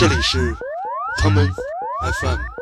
这里是唐门 FM。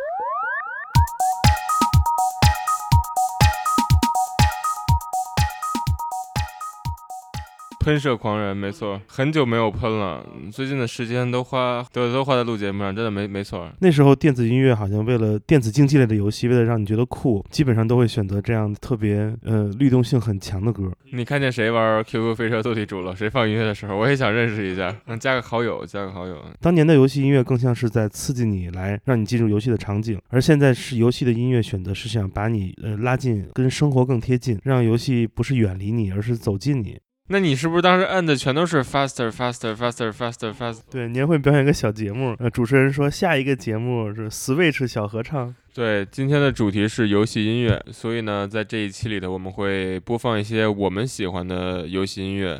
喷射狂人，没错，很久没有喷了。最近的时间都花对都花在录节目上，真的没没错。那时候电子音乐好像为了电子竞技类的游戏，为了让你觉得酷，基本上都会选择这样特别呃律动性很强的歌。你看见谁玩 QQ 飞车斗地主了？谁放音乐的时候，我也想认识一下，嗯，加个好友，加个好友。当年的游戏音乐更像是在刺激你，来让你进入游戏的场景，而现在是游戏的音乐选择是想把你呃拉近，跟生活更贴近，让游戏不是远离你，而是走近你。那你是不是当时摁的全都是 faster faster faster faster faster？对，年会表演个小节目，呃，主持人说下一个节目是 Switch 小合唱。对，今天的主题是游戏音乐，所以呢，在这一期里头，我们会播放一些我们喜欢的游戏音乐。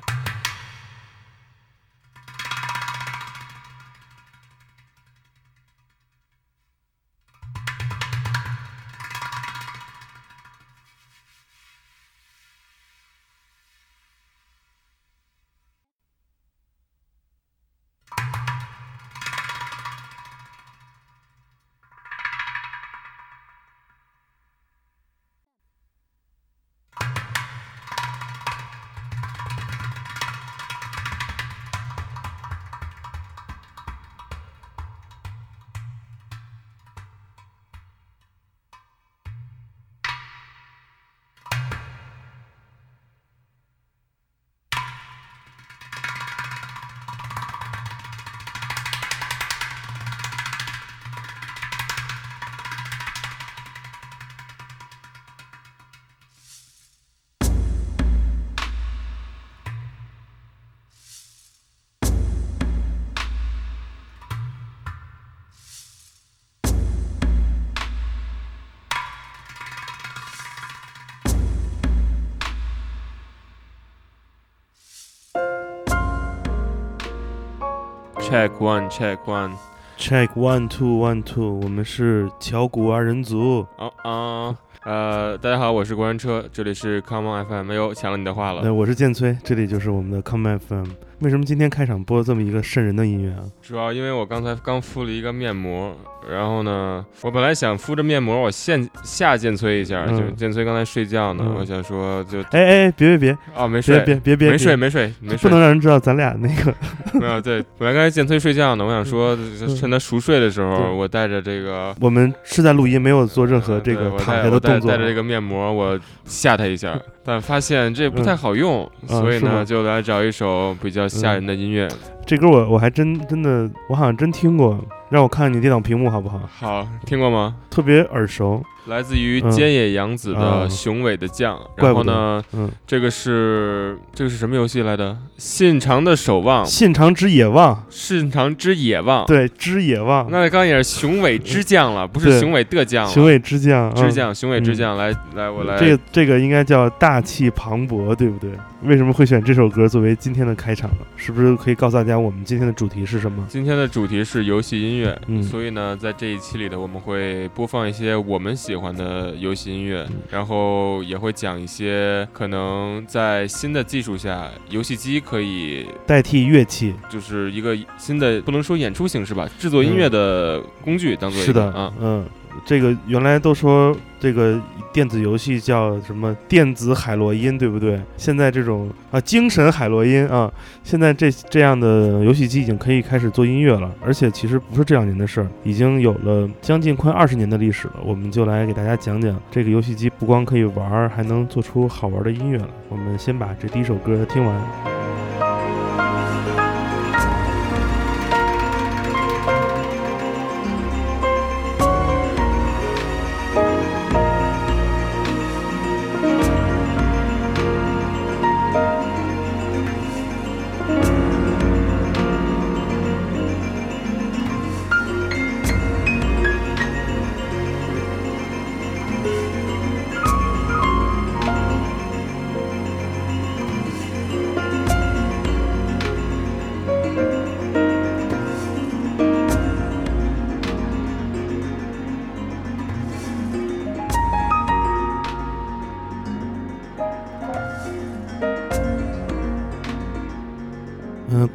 Check one, check one, check one two one two，我们是巧骨二人组。啊啊，呃，大家好，我是过山车，这里是 Come on FM，没有抢了你的话了。那我是剑崔，这里就是我们的 Come on FM。为什么今天开场播这么一个瘆人的音乐啊？主要因为我刚才刚敷了一个面膜，然后呢，我本来想敷着面膜我现下剑崔一下，就剑崔刚才睡觉呢，我想说就哎哎别别别哦没睡别别别没睡没睡没睡，不能让人知道咱俩那个。没有对，本来刚才剑崔睡觉呢，我想说趁他熟睡的时候，我带着这个我们是在录音，没有做任何这个躺下的动作，带着这个面膜我吓他一下，但发现这不太好用，所以呢就来找一首比较吓人的音乐。这歌我我还真真的，我好像真听过。让我看看你电脑屏幕好不好？好，听过吗？特别耳熟。来自于菅野洋子的《雄伟的将》，然后呢，嗯，这个是这个是什么游戏来的？信长的守望，信长之野望，信长之野望，对，之野望。那刚也是雄伟之将了，不是雄伟的将，雄伟之将，之将，雄伟之将，来来，我来。这个这个应该叫大气磅礴，对不对？为什么会选这首歌作为今天的开场呢？是不是可以告诉大家我们今天的主题是什么？今天的主题是游戏音乐，嗯，所以呢，在这一期里头，我们会播放一些我们喜欢的游戏音乐，然后也会讲一些可能在新的技术下，游戏机可以代替乐器，就是一个新的不能说演出形式吧，制作音乐的工具，当做是的啊，嗯。这个原来都说这个电子游戏叫什么电子海洛因，对不对？现在这种啊精神海洛因啊，现在这这样的游戏机已经可以开始做音乐了，而且其实不是这两年的事儿，已经有了将近快二十年的历史了。我们就来给大家讲讲这个游戏机不光可以玩，还能做出好玩的音乐了。我们先把这第一首歌听完。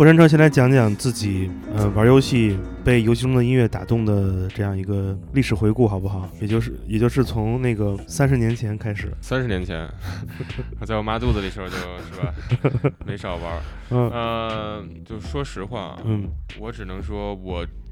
过山车先来讲讲自己，呃，玩游戏被游戏中的音乐打动的这样一个历史回顾，好不好？也就是也就是从那个三十年前开始，三十年前，我 在我妈肚子里时候就是吧，没少玩。嗯呃，就说实话，嗯我只能说，我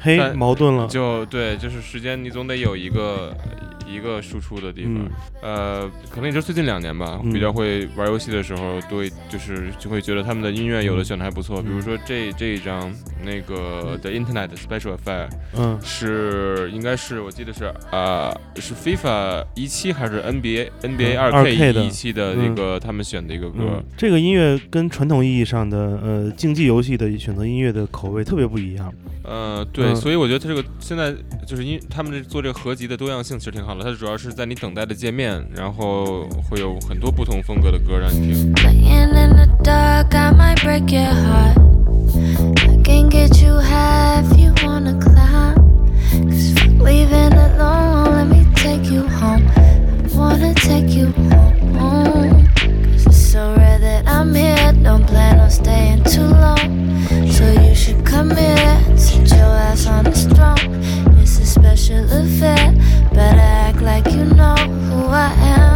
嘿，矛盾了，就对，就是时间你总得有一个一个输出的地方。嗯。呃，可能也就最近两年吧，嗯。比较会玩游戏的时候，对就是就会觉得他们的音乐有的选的还不错，嗯比如说这这一张那个的 Internet Special Affair 嗯。是应该是我记得是呃是 FIFA 一期还是 NBA NBA 嗯二 2K 的一期的一个他们选的一个歌嗯。，这个音乐跟传统意义上的呃竞技游戏的选择音乐的口味特别不一样。呃，对，嗯。所以我觉得它这个现在就是因他们这做这个合集的多样性其实挺好的，它主要是在你等待的界面，然后会有很多不同风格的歌让你听。You should come here, sit your ass on this throne. It's a special affair, better act like you know who I am.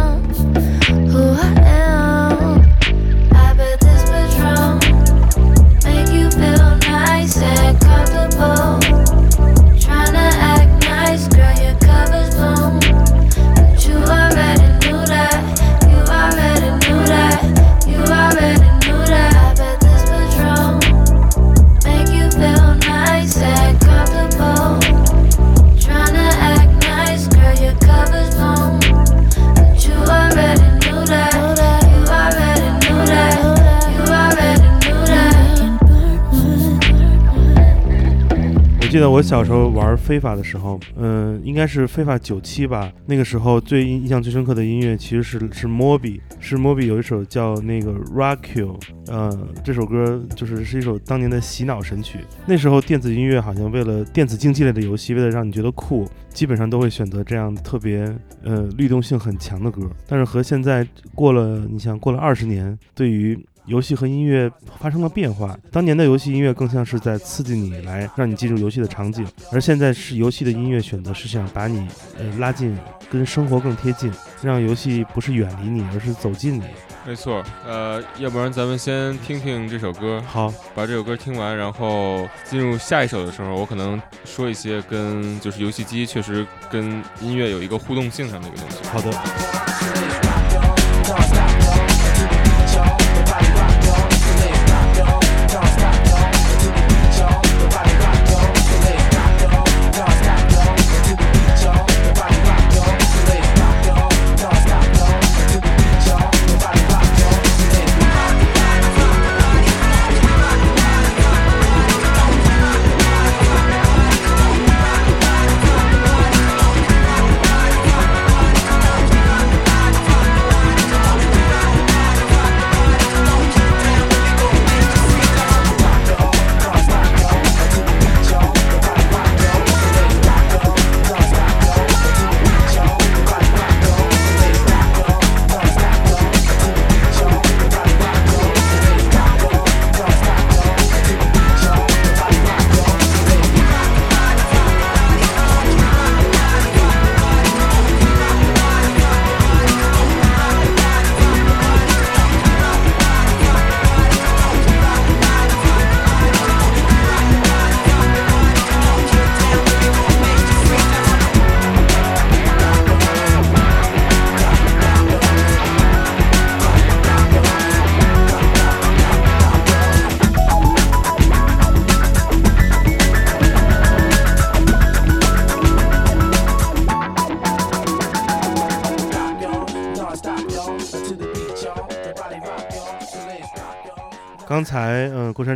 我小时候玩非法的时候，嗯、应该是非法九七吧。那个时候最印象最深刻的音乐其实是是 Moby，是 Moby 有一首叫那个 Rock You，呃，这首歌就是是一首当年的洗脑神曲。那时候电子音乐好像为了电子竞技类的游戏，为了让你觉得酷，基本上都会选择这样特别呃律动性很强的歌。但是和现在过了，你想过了二十年，对于游戏和音乐发生了变化。当年的游戏音乐更像是在刺激你，来让你进入游戏的场景，而现在是游戏的音乐选择是想把你呃拉近，跟生活更贴近，让游戏不是远离你，而是走近你。没错，呃，要不然咱们先听听这首歌，好，把这首歌听完，然后进入下一首的时候，我可能说一些跟就是游戏机确实跟音乐有一个互动性上的一个东西。好的。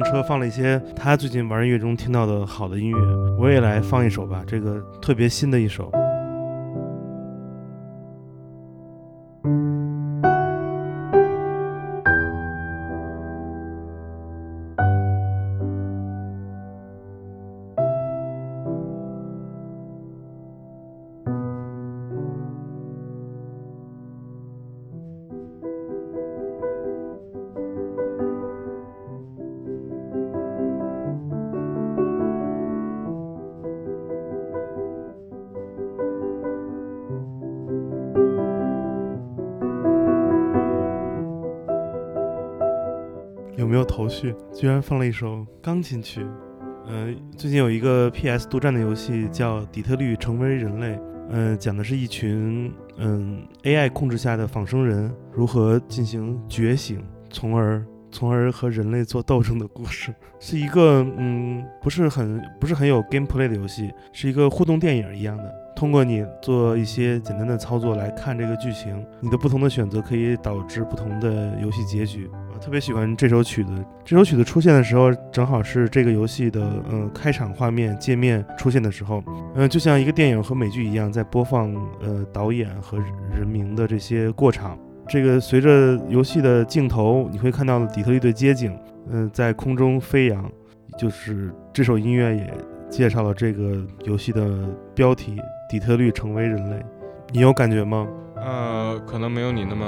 车放了一些他最近玩音乐中听到的好的音乐，我也来放一首吧，这个特别新的一首。居然放了一首钢琴曲。呃，最近有一个 PS 独占的游戏叫《底特律：成为人类》，嗯，讲的是一群嗯 AI 控制下的仿生人如何进行觉醒，从而从而和人类做斗争的故事。是一个嗯不是很不是很有 gameplay 的游戏，是一个互动电影一样的。通过你做一些简单的操作来看这个剧情，你的不同的选择可以导致不同的游戏结局。我特别喜欢这首曲子，这首曲子出现的时候，正好是这个游戏的呃开场画面界面出现的时候，嗯，就像一个电影和美剧一样，在播放呃导演和人名的这些过场。这个随着游戏的镜头，你会看到底特律的街景，嗯，在空中飞扬，就是这首音乐也介绍了这个游戏的标题。底特律成为人类，你有感觉吗？呃，可能没有你那么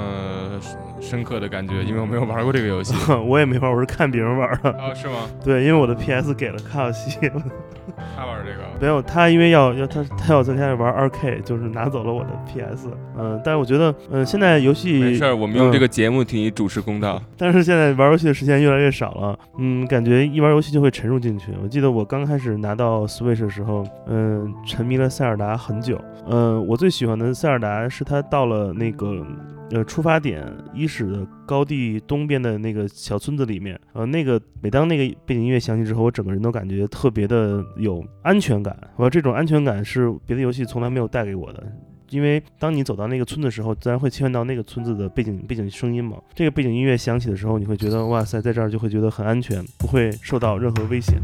深刻的感觉，因为我没有玩过这个游戏。我也没玩，我是看别人玩的。哦，是吗？对，因为我的 PS 给了卡尔西。他玩这个？没有，他因为要要他他要在家里玩二 K，就是拿走了我的 PS。嗯，但是我觉得，嗯，现在游戏没事儿，我们用这个节目替你主持公道。但是现在玩游戏的时间越来越少了，嗯，感觉一玩游戏就会沉入进去。我记得我刚开始拿到 Switch 的时候，嗯，沉迷了塞尔达很久。嗯，我最喜欢的塞尔达是他到到了那个呃出发点伊始的高地东边的那个小村子里面，呃，那个每当那个背景音乐响起之后，我整个人都感觉特别的有安全感。我这种安全感是别的游戏从来没有带给我的，因为当你走到那个村子的时候，自然会切换到那个村子的背景背景声音嘛。这个背景音乐响起的时候，你会觉得哇塞，在这儿就会觉得很安全，不会受到任何危险。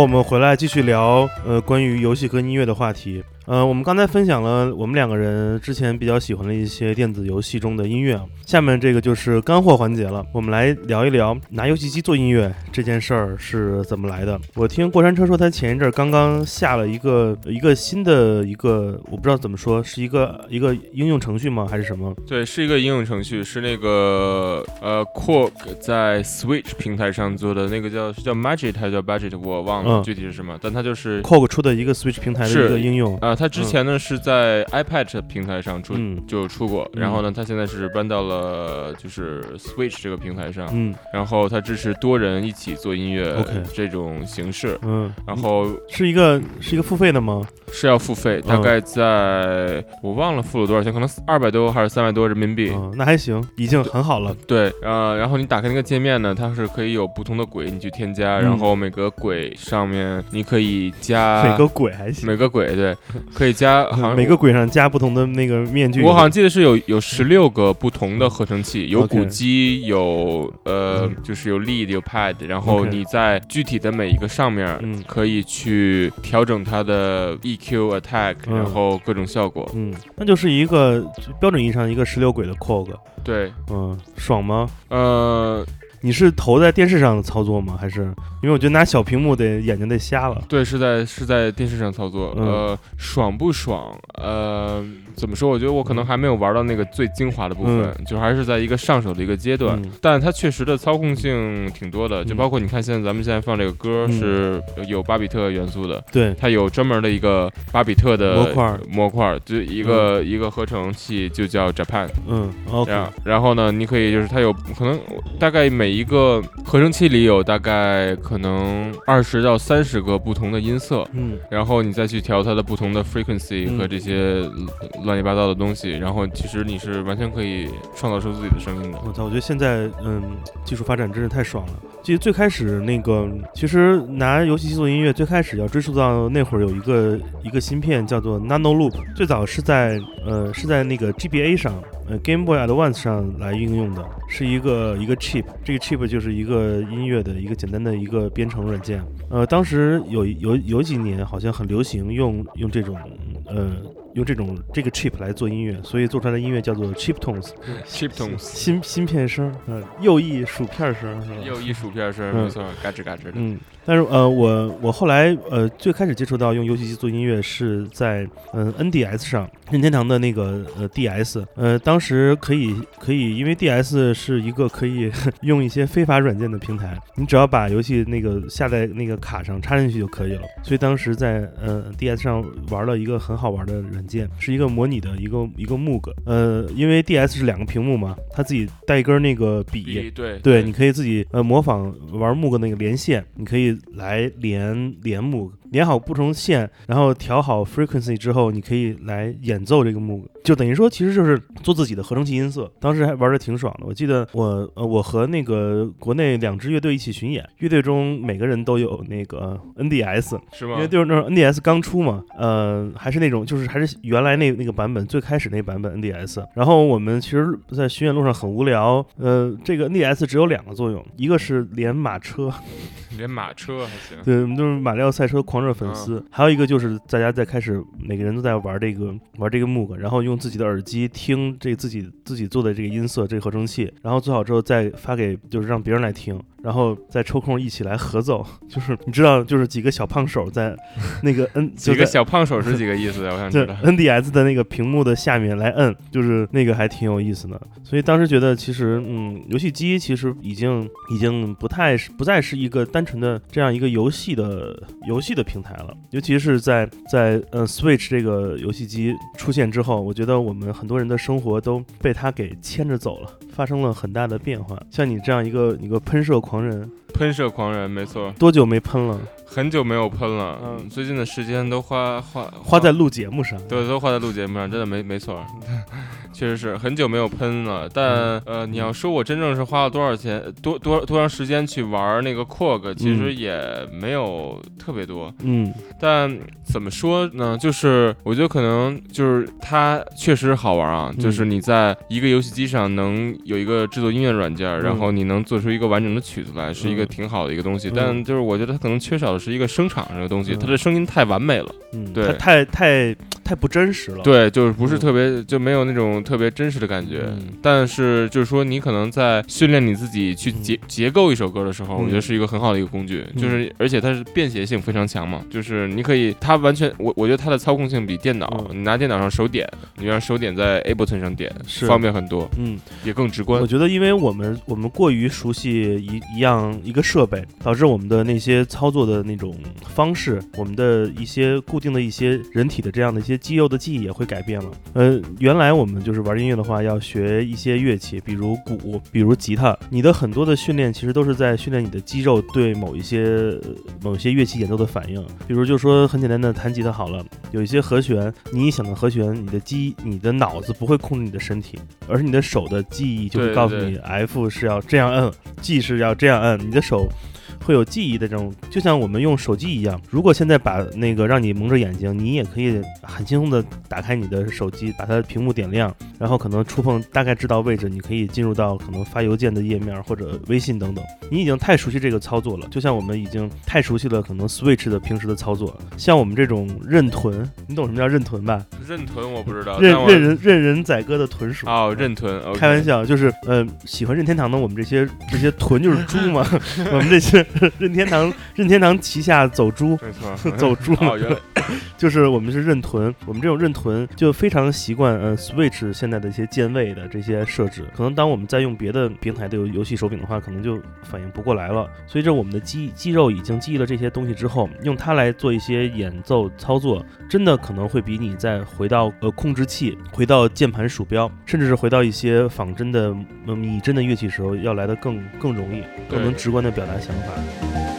我们回来继续聊呃关于游戏跟音乐的话题。呃，我们刚才分享了我们两个人之前比较喜欢的一些电子游戏中的音乐，下面这个就是干货环节了。我们来聊一聊拿游戏机做音乐这件事儿是怎么来的。我听过山车说，他前一阵儿刚刚下了一个一个新的一个，我不知道怎么说，是一个一个应用程序吗？还是什么？对，是一个应用程序，是那个呃 Quark 在 Switch 平台上做的那个叫是叫 Magic 还是叫 Budget，我忘了嗯具体是什么，但它就是 Cog 出的一个 Switch 平台的一个应用。啊，它之前呢是在 iPad 平台上出嗯就出过，然后呢，它现在是搬到了就是 Switch 这个平台上，嗯然后它支持多人一起做音乐这种形式，嗯，然后是一个是一个付费的吗？是要付费，大嗯概在我忘了付了多少钱，可能二百多还是三百多人民币。嗯，那还行，已经很好了。对，呃，然后你打开那个界面呢，它是可以有不同的轨，你去添加，嗯然后每个轨上面你可以加每个轨还行，每个轨对，可以加，好像每个轨上加不同的那个面具。我好像记得是有有十六个不同的合成器，有鼓机，有呃嗯就是有 lead 有 pad，然后你在具体的每一个上面嗯可以去调整它的 EQ attack，嗯然后各种效果。嗯，那就是一个标准意义上一个十六轨的 Cog。对，嗯，爽吗？呃，你是投在电视上的操作吗？还是因为我觉得拿小屏幕得眼睛得瞎了。对，是在是在电视上操作，嗯呃，爽不爽？呃，怎么说？我觉得我可能还没有玩到那个最精华的部分，就还是在一个上手的一个阶段。嗯。但它确实的操控性挺多的，就嗯。包括你看现在咱们现在放这个歌嗯。是有巴比特元素的，对，它有专门的一个巴比特的模块模块，就一个、一个合成器就叫 Japan。嗯，OK，然然后呢，你可以就是它有可能大概每一个合成器里有大概可能二十到三十个不同的音色，嗯。然后你再去调它的不同的 frequency 嗯。和这些乱七八糟的东西，然后其实你是完全可以创造出自己的声音的。我操，我觉得现在嗯，技术发展真是太爽了。其实最开始那个，其实拿游戏机做音乐，最开始要追溯到那会儿有一个一个芯片叫做 Nano Loop，最早是在呃是在那个 GBA 上，呃 Game Boy Advance 上来应用的，是一个一个 chip，这个 chip 就是一个音乐的一个简单的一个编程软件。呃，当时有有有几年好像很流行用用这种呃用这种这个 chip 来做音乐，所以做出来的音乐叫做 chip tones。Chip tones，芯芯片声，嗯，右翼薯片声，是吧？右翼薯片声，嗯没错，嘎吱嘎吱的。嗯，但是呃，我我后来呃最开始接触到用游戏机做音乐是在嗯、呃 NDS 上，任天堂的那个呃 DS，呃当时可以可以，因为 DS 是一个可以 用一些非法软件的平台，你只要把游戏那个下在那个卡上插进去就可以了。所以当时在呃 DS 上玩了一个很好玩的软件，是一个模拟的一个一个 Moog，呃，因为 DS 是两个屏幕嘛，它自己带一根那个笔比对对，你可以自己呃模仿玩 Moog 那个连线，你可以来连连 Moog，连好不同线，然后调好 frequency 之后，你可以来演奏这个 Moog，就等于说其实就是做自己的合成器音色。当时还玩的挺爽的，我记得我呃我和那个国内两支乐队一起巡演，乐队中每个人都有那个 NDS，是吗因为？就是那种 NDS 刚出嘛，呃，还是那种就是还是原来那那个版本最开始那版本 NDS。然后我们其实，在巡演路上很无聊，呃，这个 NDS 只有两个作用，一个是连马车，连马车还行。对，我们都是马里奥赛车狂热粉丝；还有一个就是大家在开始每个人都在玩这个玩这个 Moog，然后用自己的耳机听这自己自己做的这个音色，这个合成器，然后做好之后再发给就是让别人来听。然后再抽空一起来合奏，就是你知道，就是几个小胖手在 那个 N 几个小胖手是几个意思？我想 这知道。NDS 的那个屏幕的下面来摁，就是那个还挺有意思的。所以当时觉得，其实嗯，游戏机其实已经已经不太是不再是一个单纯的这样一个游戏的游戏的平台了。尤其是在在呃 Switch 这个游戏机出现之后，我觉得我们很多人的生活都被它给牵着走了，发生了很大的变化。像你这样一个一个喷射狂人，喷射狂人，没错，多久没喷了？很久没有喷了。嗯最近的时间都花花花在录节目上。对，都花在录节目上，真的没没错。确实是很久没有喷了。但呃，你要说我真正是花了多少钱，多多多长时间去玩那个 Corg，其实也没有特别多。嗯但怎么说呢？就是我觉得可能就是它确实好玩啊，嗯就是你在一个游戏机上能有一个制作音乐软件，然后你能做出一个完整的曲子来，是一个嗯挺好的一个东西。嗯但就是我觉得它可能缺少的是一个声场这个东西，嗯它的声音太完美了。嗯，对它太太太不真实了。，对，就是不是嗯特别，就没有那种特别真实的感觉。嗯但是就是说，你可能在训练你自己去结、结构一首歌的时候，嗯我觉得是一个很好的一个工具。嗯就是而且它是便携性非常强嘛，就是你可以，它完全我我觉得它的操控性比电脑，嗯你拿电脑上手点，你让手点在 Ableton 上点，是方便很多，嗯，也更直观我。觉得，因为我们我们过于熟悉一一样一个设备，导致我们的那些操作的那种方式，我们的一些固定的一些人体的这样的一些肌肉的记忆也会改变了。呃，原来我们就是玩音乐的话，要学一些乐器，比如鼓，比如吉他，你的很多的训练其实都是在训练你的肌肉对某一些呃某一些乐器演奏的反应。比如就说很简单的弹吉他好了，有一些和弦，你一想到和弦，你的肌你的脑子不会控制你的身体，而是你的手的记忆就会告诉你 F 是要这样摁，G 是要这样摁，你的手。会有记忆的这种，就像我们用手机一样。如果现在把那个让你蒙着眼睛，你也可以很轻松的打开你的手机，把它的屏幕点亮，然后可能触碰大概知道位置，你可以进入到可能发邮件的页面或者微信等等。你已经太熟悉这个操作了，就像我们已经太熟悉了可能 Switch 的平时的操作。像我们这种认屯，你懂什么叫认屯吧？认屯我不知道，任但我任人任人宰割的豚鼠。哦，认屯，开玩笑，就是呃，喜欢任天堂的我们这些这些豚就是猪嘛，我们这些 任天堂 任天堂旗下走猪没错，走猪嘛哦，原来就是我们是认屯，我们这种认屯就非常习惯呃 Switch 现在的一些键位的这些设置，可能当我们在用别的平台的游游戏手柄的话，可能就反应不过来了。所以这我们的肌肌肉已经记忆了这些东西之后，用它来做一些演奏操作，真的可能会比你再回到呃控制器、回到键盘鼠标，甚至是回到一些仿真的、呃拟真的乐器时候，要来的更更容易，更能直观的表达想法。Thank you.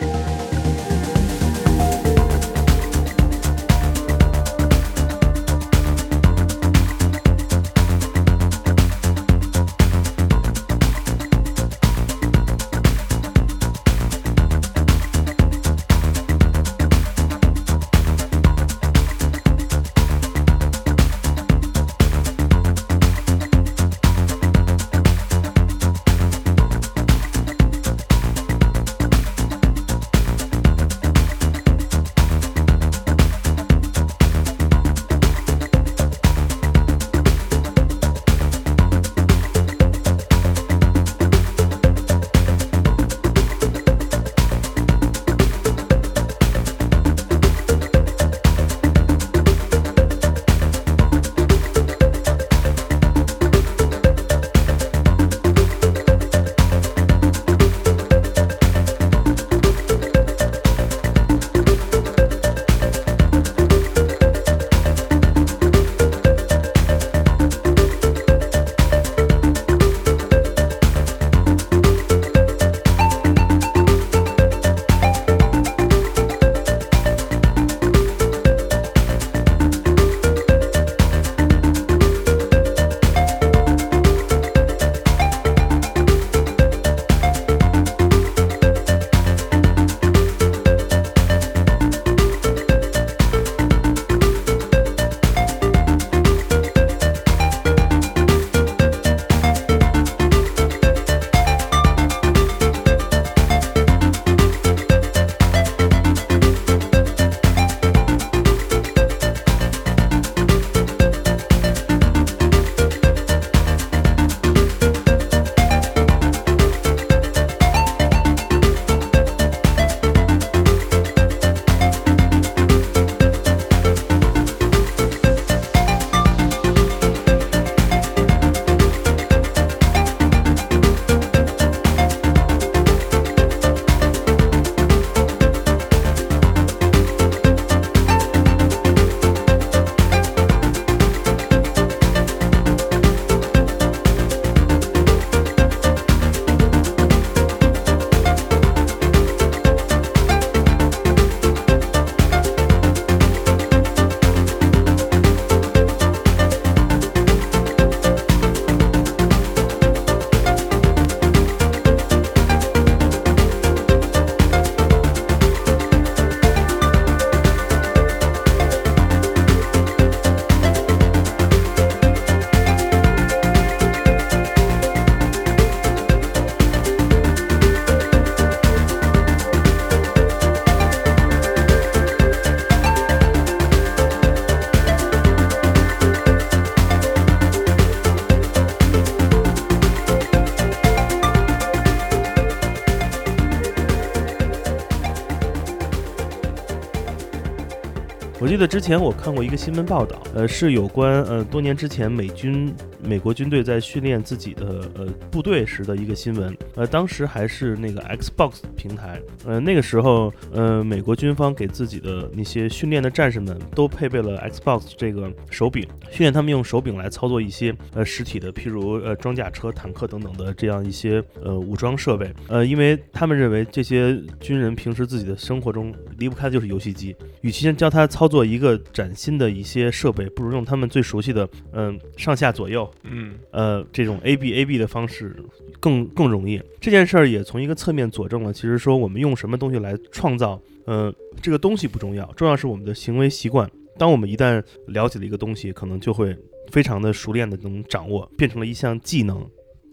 记得之前我看过一个新闻报道，呃，是有关呃多年之前美军美国军队在训练自己的呃部队时的一个新闻。呃，当时还是那个 Xbox 平台，呃，那个时候呃美国军方给自己的那些训练的战士们都配备了 Xbox 这个手柄，训练他们用手柄来操作一些呃实体的，譬如呃装甲车、坦克等等的这样一些呃武装设备。呃，因为他们认为这些军人平时自己的生活中离不开的就是游戏机，与其先教他操作一个崭新的一些设备，不如用他们最熟悉的嗯、上下左右嗯呃这种 A B A B 的方式更更容易。这件事儿也从一个侧面佐证了，其实说我们用什么东西来创造，呃，这个东西不重要，重要是我们的行为习惯。当我们一旦了解了一个东西，可能就会非常的熟练的能掌握，变成了一项技能。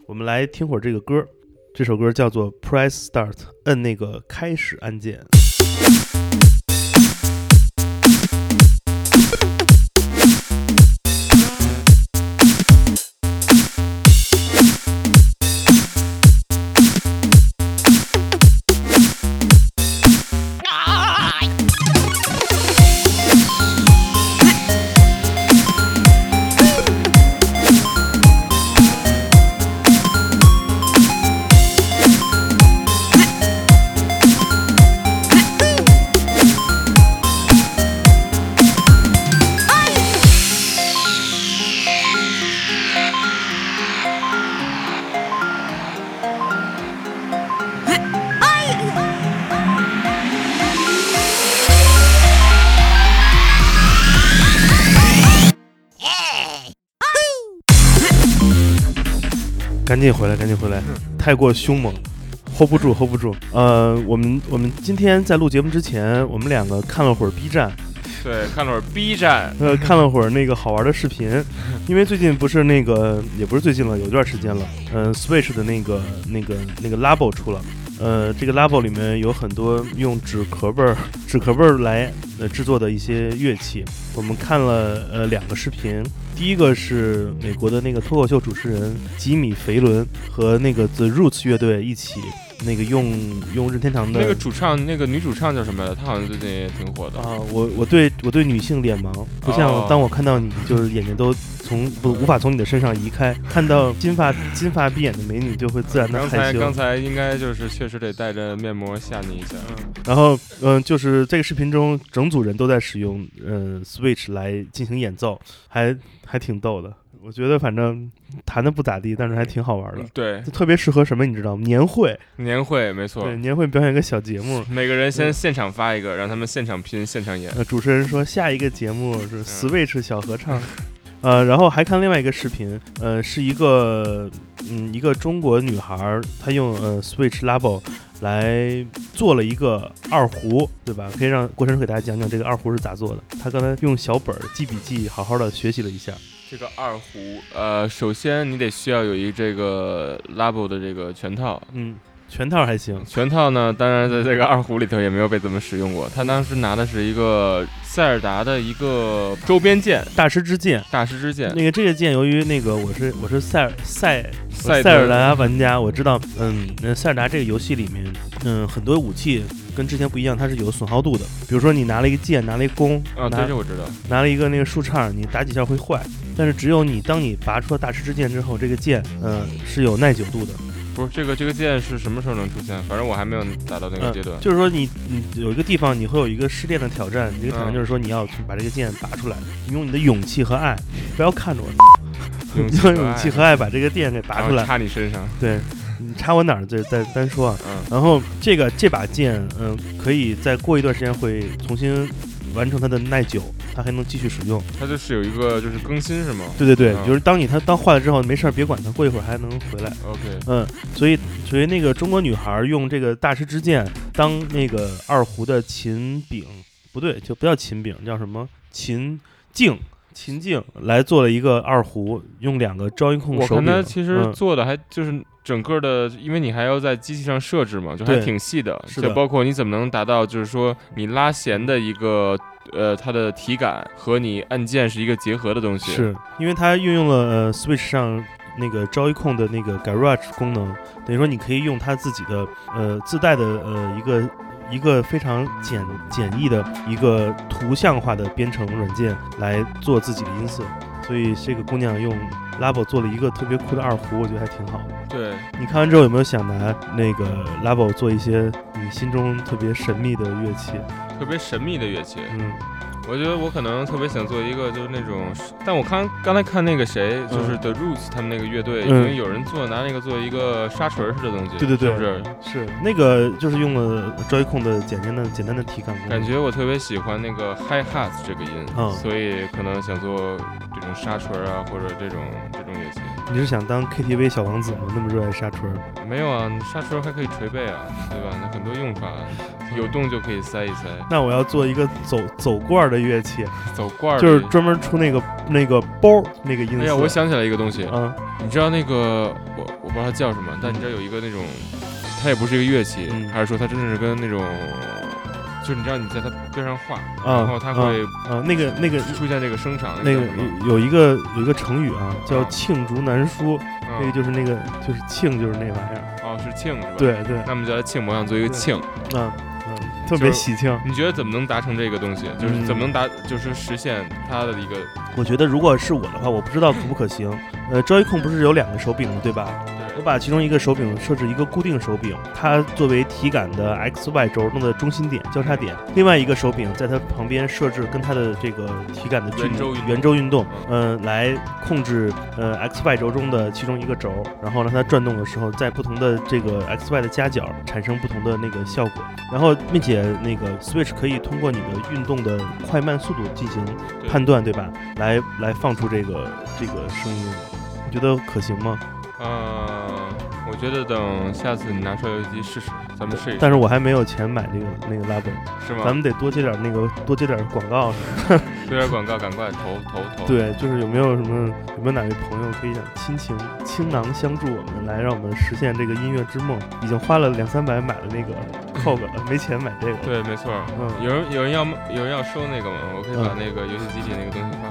我们来听会儿这个歌，这首歌叫做 Press Start，摁那个开始按键。赶紧回来，赶紧回来，太过凶猛，hold 不住，hold 不住。呃，我们我们今天在录节目之前，我们两个看了会儿 B 站，对，看了会儿 B 站，呃，看了会儿那个好玩的视频，因为最近不是那个，也不是最近了，有一段时间了，嗯、s w i t c h 的那个那个那个 Labo 出了，呃，这个 Labo 里面有很多用纸壳儿、纸壳儿来呃制作的一些乐器，我们看了呃两个视频，第一个是美国的那个脱口秀主持人吉米·肥伦和那个 The Roots 乐队一起。那个用用任天堂的那个主唱，那个女主唱叫什么来着？她好像最近也挺火的。啊，我我对我对女性脸盲，不像哦当我看到你，就是眼睛都从不无法从你的身上移开，看到金发金发碧眼的美女就会自然的害羞。才刚才应该就是确实得带着面膜吓你一下。然后嗯、就是这个视频中整组人都在使用嗯、Switch 来进行演奏，还还挺逗的。我觉得反正弹的不咋地，但是还挺好玩的。对，就特别适合什么，你知道吗？年会，年会没错对，，年会表演一个小节目。每个人先现场发一个，让他们现场拼、现场演。呃，主持人说下一个节目嗯是 Switch 小合唱，呃，然后还看另外一个视频，呃，是一个嗯一个中国女孩儿，她用呃 Switch Labo 来做了一个二胡，对吧？可以让郭晨给大家讲讲这个二胡是咋做的。她刚才用小本儿记笔记，好好的学习了一下。这个二胡，呃，首先你得需要有一这个 Labo 的这个全套。嗯，全套还行。全套呢，当然在这个二胡里头也没有被怎么使用过。他当时拿的是一个塞尔达的一个周边剑，大师之剑，大师之剑。那个这个剑，由于那个我是我是塞尔塞塞尔达玩家，我知道，嗯，呃塞尔达这个游戏里面，嗯，很多武器跟之前不一样，它是有损耗度的。比如说你拿了一个剑，拿了一个弓，啊，拿对，这我知道。拿了一个那个树杈，你打几下会坏。但是只有你当你拔出了大师之剑之后，这个剑，嗯，是有耐久度的。不是这个这个剑是什么时候能出现？反正我还没有达到那个嗯阶段。就是说你你有一个地方你会有一个失恋的挑战，这个挑战嗯就是说你要去把这个剑拔出来，你用你的勇气和爱，不要看着我，用勇气和爱把这个剑给拔出来。插你身上。对，你插我哪儿这再单说啊。嗯，然后这个这把剑，嗯，可以再过一段时间会重新完成它的耐久，它还能继续使用。它就是有一个就是更新是吗对对对，嗯就是当你它当坏了之后，没事儿别管它，过一会儿还能回来。？OK，嗯，所以所以那个中国女孩用这个大师之剑当那个二胡的琴柄，不对，就不叫琴柄，叫什么琴颈。琴颈来做了一个二胡，用两个招音控我手柄。看他其实嗯做的还就是整个的，因为你还要在机器上设置嘛，就还挺细的。是的就包括你怎么能达到，就是说你拉弦的一个呃它的体感和你按键是一个结合的东西。是因为它运用了呃 Switch 上那个招一控的那个 Garage 功能，等于说你可以用它自己的呃自带的呃一个一个非常简简易的一个图像化的编程软件来做自己的音色，所以这个姑娘用 Labo 做了一个特别酷的二胡，我觉得还挺好的。对，你看完之后有没有想拿那个 Labo 做一些你心中特别神秘的乐器？特别神秘的乐器。嗯，我觉得我可能特别想做一个，就是那种，但我看刚才看那个谁，就是嗯 The Roots 他们那个乐队，已嗯经有人做拿那个做一个沙锤儿似的东西，对对对是不是？是那个就是用了 Joy-Con 的简单的简单的体感。感觉我特别喜欢那个 Hi Hat 这个音，嗯所以可能想做这种沙锤啊，或者这种这种乐器。你是想当 KTV 小王子吗？那么热爱沙锤儿？没有啊，沙锤儿还可以捶背啊，对吧？那很多用法，有洞就可以塞一塞，那我要做一个走走罐儿的乐器，走罐儿就是专门出那个那个包那个音色。哎呀，我想起来一个东西，嗯你知道那个我我不知道它叫什么，但你知道有一个那种，它也不是一个乐器，嗯还是说它真的是跟那种，就是你知道你在它边上画，啊然后它会啊，那个那个出现这个声场，那个有有一个有一个成语啊，叫啊罄竹难书，那个嗯就是那个就是罄就是那玩意儿。哦是罄是吧？，对对，那我们叫它罄模样做一个对磬。嗯嗯，特别喜庆。你觉得怎么能达成这个东西？就是嗯怎么能达，就是实现它的一个我觉得如果是我的话，我不知道可不可行。呃，Joy-Con 不是有两个手柄的，对吧？我把其中一个手柄设置一个固定手柄，它作为体感的 X Y 轴中的中心点、交叉点；另外一个手柄在它旁边设置跟它的这个体感的圆周运动圆周运动，呃，来控制呃 X Y 轴中的其中一个轴，然后让它转动的时候，在不同的这个 X Y 的夹角产生不同的那个效果。然后，并且那个 Switch 可以通过你的运动的快慢速度进行判断，对吧？来来放出这个这个声音，你觉得可行吗？呃，我觉得等下次你拿出来游戏机试试，咱们试一试，但是我还没有钱买这个那个 Labo，是吗？咱们得多接点那个多接点广告什么的。做点广告，赶快投投投。，对，就是有没有什么有没有哪位朋友可以想亲情倾囊相助我们，来让我们实现这个音乐之梦？已经花了两三百买了那个 COG 了，没钱买这个。对，没错。嗯有人有人要有人要收那个吗？我可以把嗯那个游戏机里那个东西发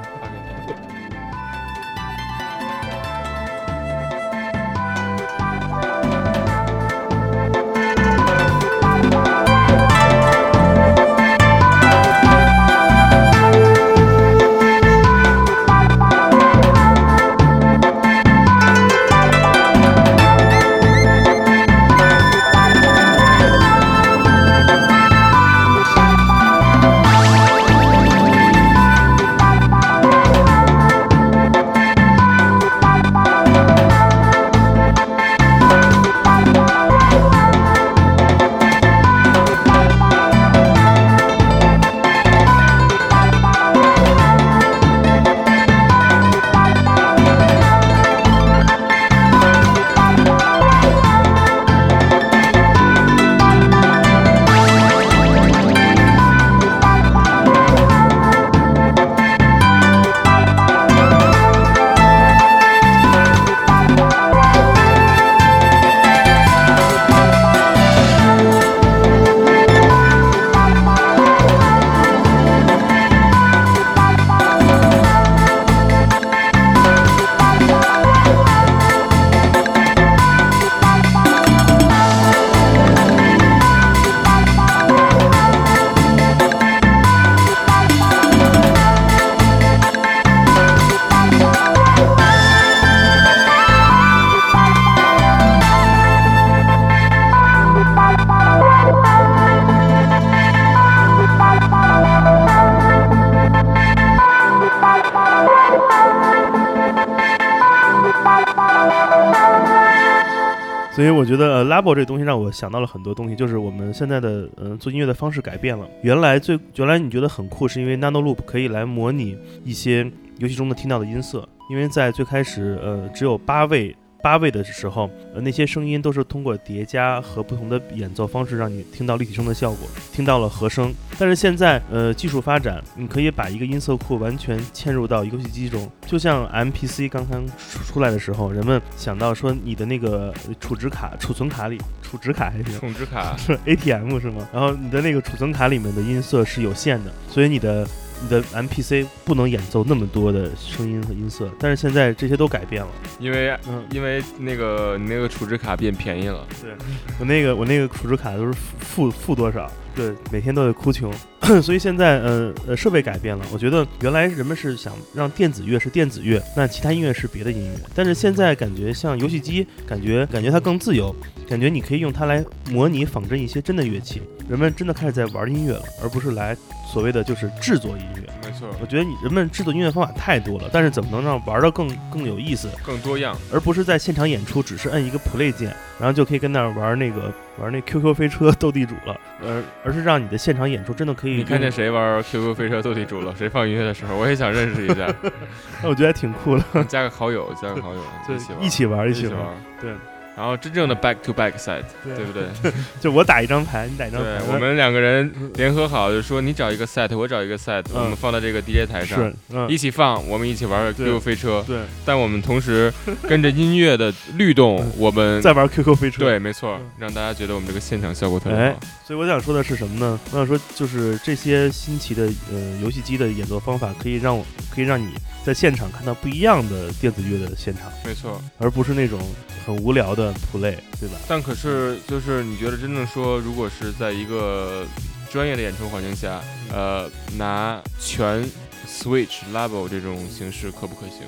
Labo 这东西让我想到了很多东西，就是我们现在的嗯、呃做音乐的方式改变了。原来最原来你觉得很酷，是因为 Nano Loop 可以来模拟一些游戏中的听到的音色，因为在最开始呃只有八位。八位的时候，呃，那些声音都是通过叠加和不同的演奏方式，让你听到立体声的效果，听到了和声。但是现在，呃，技术发展，你可以把一个音色库完全嵌入到游戏机中，就像 MPC 刚刚出出来的时候，人们想到说你的那个储值卡、储存卡里，储值卡还行，储值卡，是 ATM 是吗？然后你的那个储存卡里面的音色是有限的，所以你的你的 MPC 不能演奏那么多的声音和音色。但是现在这些都改变了，因为嗯，因为那个你那个储值卡变便宜了，对我那个我那个储值卡都是负负负多少，个每天都得哭穷，所以现在呃呃设备改变了。我觉得原来人们是想让电子乐是电子乐，那其他音乐是别的音乐，但是现在感觉像游戏机，感觉感觉它更自由，感觉你可以用它来模拟仿真一些真的乐器。人们真的开始在玩音乐了，而不是来所谓的就是制作音乐。没错，我觉得你人们制作音乐方法太多了，但是怎么能让玩的更更有意思，更多样，而不是在现场演出只是摁一个 play 键，然后就可以跟那儿玩那个玩那 QQ 飞车斗地主了，而而是让你的现场演出真的可以。你看见谁玩 QQ 飞车斗地主了？谁放音乐的时候，我也想认识一下。那我觉得还挺酷的，加个好友，加个好友，一起玩，一起玩，一起玩，对。然后真正的 back to back set，对不对？就我打一张牌，你打一张牌，我们两个人联合好，就说你找一个 set，我找一个 set，我们放在这个 DJ 台上，一起放，我们一起玩 QQ 飞车。对，但我们同时跟着音乐的律动，我们在玩 QQ 飞车。对，没错，让大家觉得我们这个现场效果特别好。所以我想说的是什么呢？我想说就是这些新奇的呃游戏机的演奏方法，可以让我可以让你在现场看到不一样的电子乐的现场。没错，而不是那种。很无聊的 play，对吧？但可是，就是你觉得真正说，如果是在一个专业的演出环境下，呃，拿全 switch level 这种形式可不可行？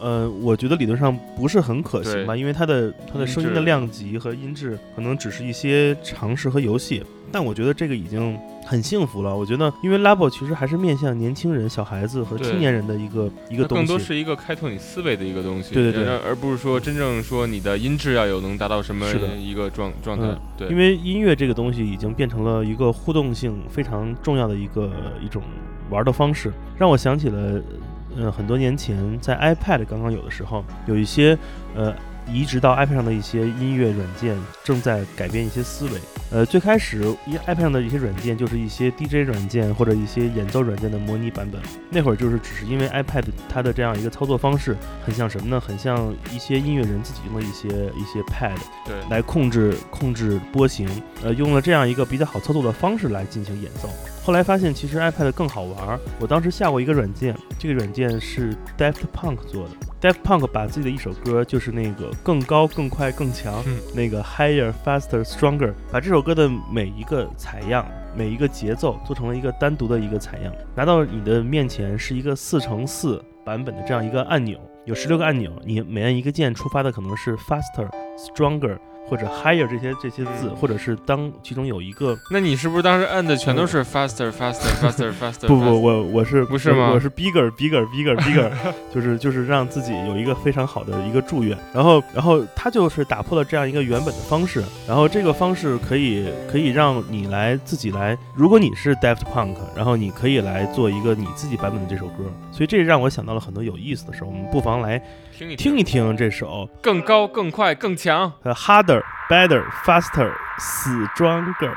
呃，我觉得理论上不是很可行吧，因为它的它的声音的量级和音质可能只是一些尝试和游戏。但我觉得这个已经很幸福了。我觉得，因为 Labo 其实还是面向年轻人、小孩子和青年人的一个一个东西，更多是一个开拓你思维的一个东西。对对对，而不是说真正说你的音质要有能达到什么一个状状态。对，因为音乐这个东西已经变成了一个互动性非常重要的一个一种玩的方式，让我想起了，呃，很多年前在 iPad 刚刚有的时候，有一些呃。移植到 iPad 上的一些音乐软件正在改变一些思维。呃，最开始 iPad 上的一些软件就是一些 DJ 软件或者一些演奏软件的模拟版本。那会儿就是只是因为 iPad 它的这样一个操作方式很像什么呢？很像一些音乐人自己用的一些一些 Pad，对，来控制控制波形。呃，用了这样一个比较好操作的方式来进行演奏。后来发现其实 iPad 更好玩。我当时下过一个软件，这个软件是 Daft Punk 做的。Daft Punk 把自己的一首歌，就是那个更高、更快、更强，那个 Higher, Faster, Stronger，把这首歌的每一个采样、每一个节奏做成了一个单独的一个采样，拿到你的面前是一个四乘四版本的这样一个按钮，有十六个按钮，你每按一个键触发的可能是 Faster, Stronger。或者 higher 这些这些字，或者是当其中有一个，那你是不是当时按的全都是 faster faster faster faster？不不，我我是不是吗？我是 bigger bigger bigger bigger，就是就是让自己有一个非常好的一个祝愿。然后然后他就是打破了这样一个原本的方式，然后这个方式可以可以让你来自己来，如果你是 Daft Punk，然后你可以来做一个你自己版本的这首歌。所以这让我想到了很多有意思的事儿，我们不妨来。听一听这首更高、更快、更强，harder, better, faster, stronger。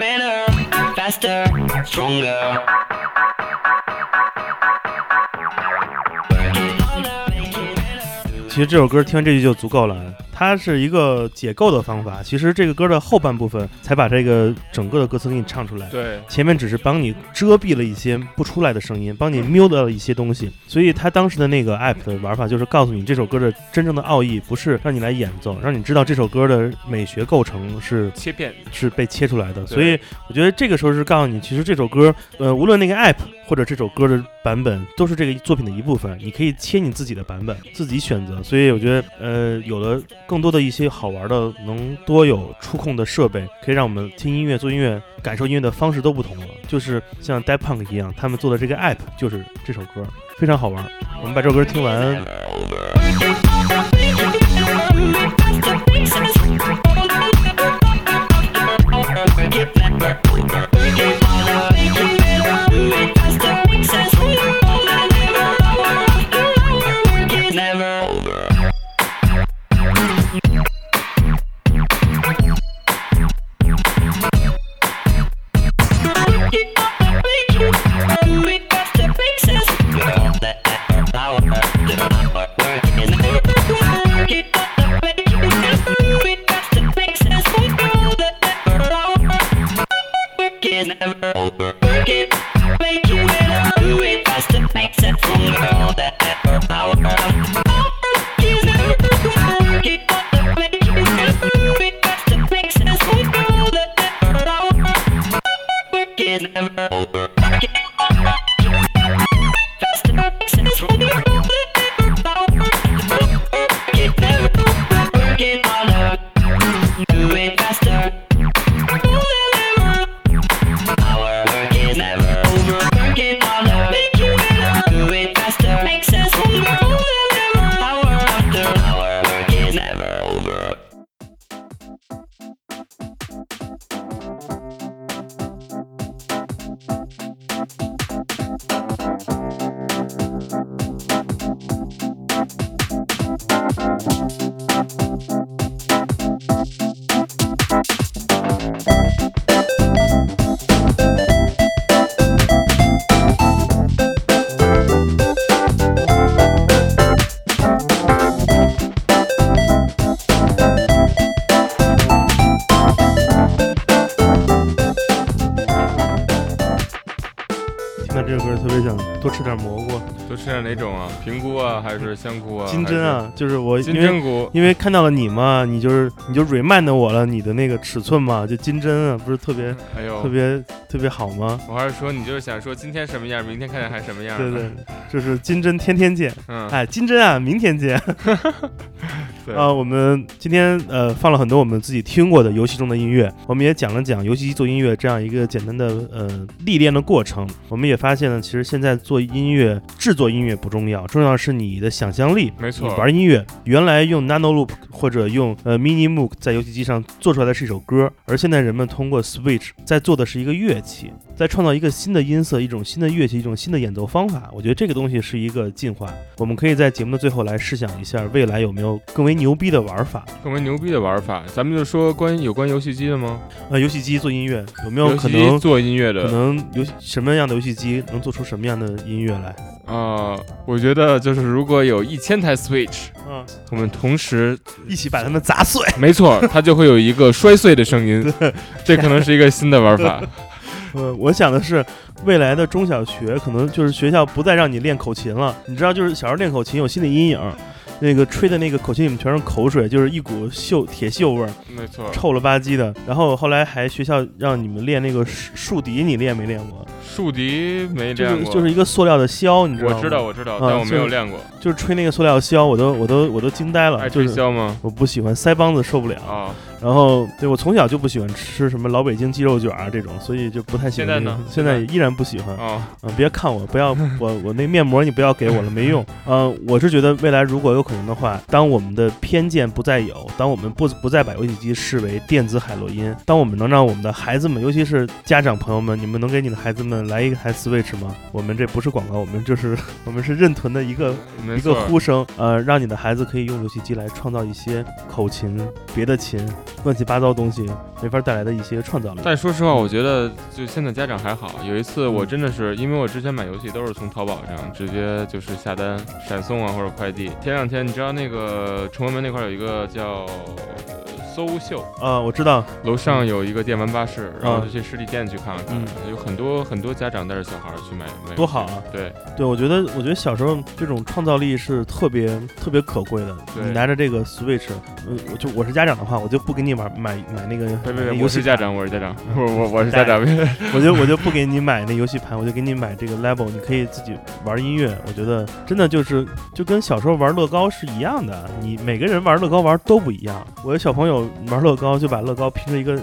better faster stronger 其实这首歌听这句就足够了它是一个解构的方法。其实这个歌的后半部分才把这个整个的歌词给你唱出来，对，前面只是帮你遮蔽了一些不出来的声音，帮你 mute 了一些东西。所以他当时的那个 app 的玩法就是告诉你这首歌的真正的奥义，不是让你来演奏，让你知道这首歌的美学构成是切片，是被切出来的。所以我觉得这个时候是告诉你，其实这首歌，呃，无论那个 app 或者这首歌的版本，都是这个作品的一部分，你可以切你自己的版本，自己选择。所以我觉得，呃，有了更多的一些好玩的，能多有触控的设备，可以让我们听音乐、做音乐、感受音乐的方式都不同了。就是像 Daft Punk 一样，他们做的这个 app 就是这首歌，非常好玩。我们把这首歌听完。多吃点蘑菇。吃点哪种啊？平菇啊，还是香菇啊？金针啊，就是我？金针菇。因为看到了你嘛，你就是你就 remind 我了你的那个尺寸嘛，就金针啊，不是特别哎呦，特别特别好吗？我还是说你就是想说今天什么样，明天看见还什么样？对对，，就是金针天天见，嗯，哎，金针啊，明天见。对啊，我们今天呃放了很多我们自己听过的游戏中的音乐，我们也讲了讲游戏机做音乐这样一个简单的呃历练的过程。我们也发现呢，其实现在做音乐、制作音乐不重要，重要是你的想象力。没错你玩音乐，原来用 Nano Loop 或者用呃 Mini Moog 在游戏机上做出来的是一首歌，而现在人们通过 Switch 在做的是一个乐器，在创造一个新的音色、一种新的乐器、一种新的演奏方法。我觉得这个东西是一个进化。我们可以在节目的最后来试想一下，未来有没有更为牛逼的玩法？更为牛逼的玩法，咱们就说关于有关游戏机的吗？呃，游戏机做音乐有没有可能？做音乐的可能游戏什么样的游戏机能做出什么样的音乐来？啊、我觉得就是如果有一千台 Switch，嗯，我们同时，一起把它们砸碎。没错，它就会有一个摔碎的声音，这可能是一个新的玩法。呃，我想的是，未来的中小学可能就是学校不再让你练口琴了。你知道，就是小时候练口琴有心理阴影，那个吹的那个口琴里面全是口水，就是一股锈铁锈味儿，没错，臭了吧唧的。然后后来还学校让你们练那个竖竖笛，你练没练过？竖笛没练过，就是一个塑料的箫，你知道吗？我知道，我知道，啊但我没有练过。就是吹那个塑料箫，我都我都我都惊呆了，爱就是吹箫吗？我不喜欢，腮帮子受不了。啊，然后对我从小就不喜欢吃什么老北京鸡肉卷啊这种，所以就不太喜欢、现在。呢现在也依然不喜欢。啊，啊，别看我，不要 我我那面膜你不要给我了，没用。呃，我是觉得未来如果有可能的话，当我们的偏见不再有，当我们不不再把游戏机视为电子海洛因，当我们能让我们的孩子们，尤其是家长朋友们，你们能给你的孩子们来一台 Switch 吗？我们这不是广告，我们就是 我们是认屯的一个一个。呼声，呃，让你的孩子可以用游戏机来创造一些口琴、别的琴，乱七八糟东西没法带来的一些创造力。但说实话，我觉得就现在家长还好。有一次我真的是，因为我之前买游戏都是从淘宝上直接就是下单闪送啊或者快递。前两天你知道那个崇文门那块有一个叫呃搜秀，啊，我知道，楼上有一个电玩巴士，然后嗯就去实体店去看了看，嗯有很多很多家长带着小孩儿去买，买多好啊！对，对，我觉得，我觉得小时候这种创造力是特别特别可贵的。你拿着这个 Switch，呃，我就我是家长的话，我就不给你玩买买那个别别别，游戏盘，我是家长，我是家长，我我我是家长，我就我就不给你买那游戏盘，我就给你买这个 Level，你可以自己玩音乐。我觉得真的就是就跟小时候玩乐高是一样的，你每个人玩乐高玩都不一样。我的小朋友玩乐高就把乐高拼成一个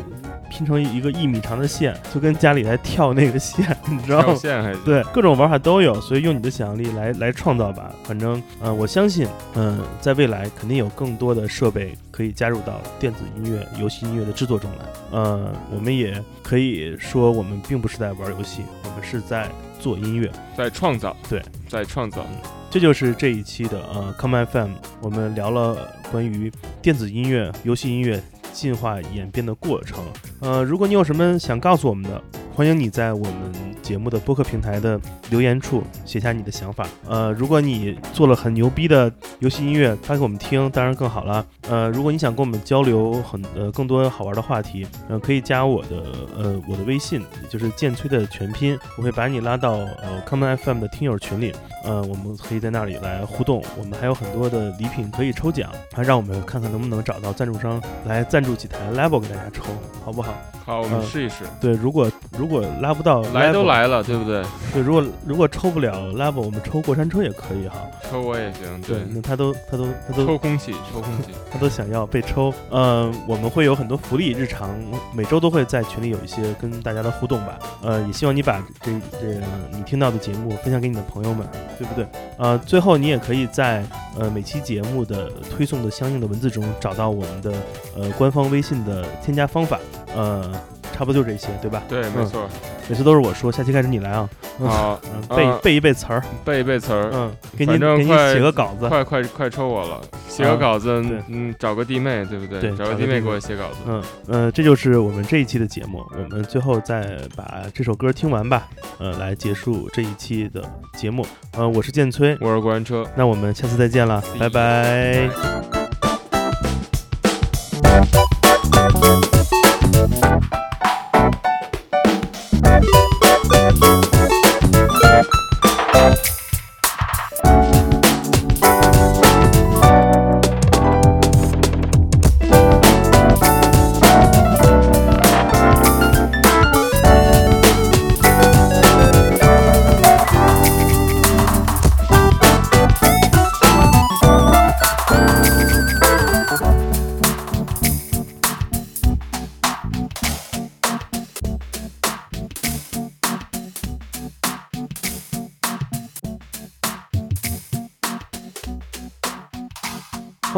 拼成一个一米长的线，就跟家里来跳那个线，你知道吗？跳线还是对，各种玩法都有，所以用你的想象力来来创造吧。反正，呃，我相信，嗯、在未来肯定有更多的设备可以加入到电子音乐、游戏音乐的制作中来。呃，我们也可以说，我们并不是在玩游戏，我们是在做音乐。在创造，对，在创造，这就是这一期的呃 Come FM，我们聊了关于电子音乐、游戏音乐进化演变的过程。呃，如果你有什么想告诉我们的，欢迎你在我们节目的播客平台的留言处写下你的想法。呃，如果你做了很牛逼的游戏音乐发给我们听，当然更好了。呃，如果你想跟我们交流很呃更多好玩的话题，呃，可以加我的呃我的微信，也就是剑崔的全拼，我会把你拉到呃 Common FM 的听友群里。呃，我们可以在那里来互动，我们还有很多的礼品可以抽奖，还让我们看看能不能找到赞助商来赞助几台 Level 给大家抽，好不好？好，我们嗯试一试，对，如果如果拉不到来都来了，对不对？对，如果如果抽不了 level，我们抽过山车也可以哈。抽我也行，对，那他都他都他都抽空气，抽空气，他都想要被抽。嗯、我们会有很多福利，日常每周都会在群里有一些跟大家的互动吧。呃，也希望你把这这你听到的节目分享给你的朋友们，对不对？呃，最后你也可以在呃每期节目的推送的相应的文字中找到我们的呃官方微信的添加方法。呃，差不多就这些，对吧？对，没错。每次都是我说，下期开始你来啊。嗯好，嗯，背嗯背一背词儿，背一背词儿，嗯，给你给你写个稿子，快快快抽我了，写啊个稿子，嗯，找个弟妹，对不对？对找个弟妹给我写稿子。嗯呃，这就是我们这一期的节目。我们最后再把这首歌听完吧，呃，来结束这一期的节目。呃，我是建崔，我是过山车，那我们下次再见了，拜拜。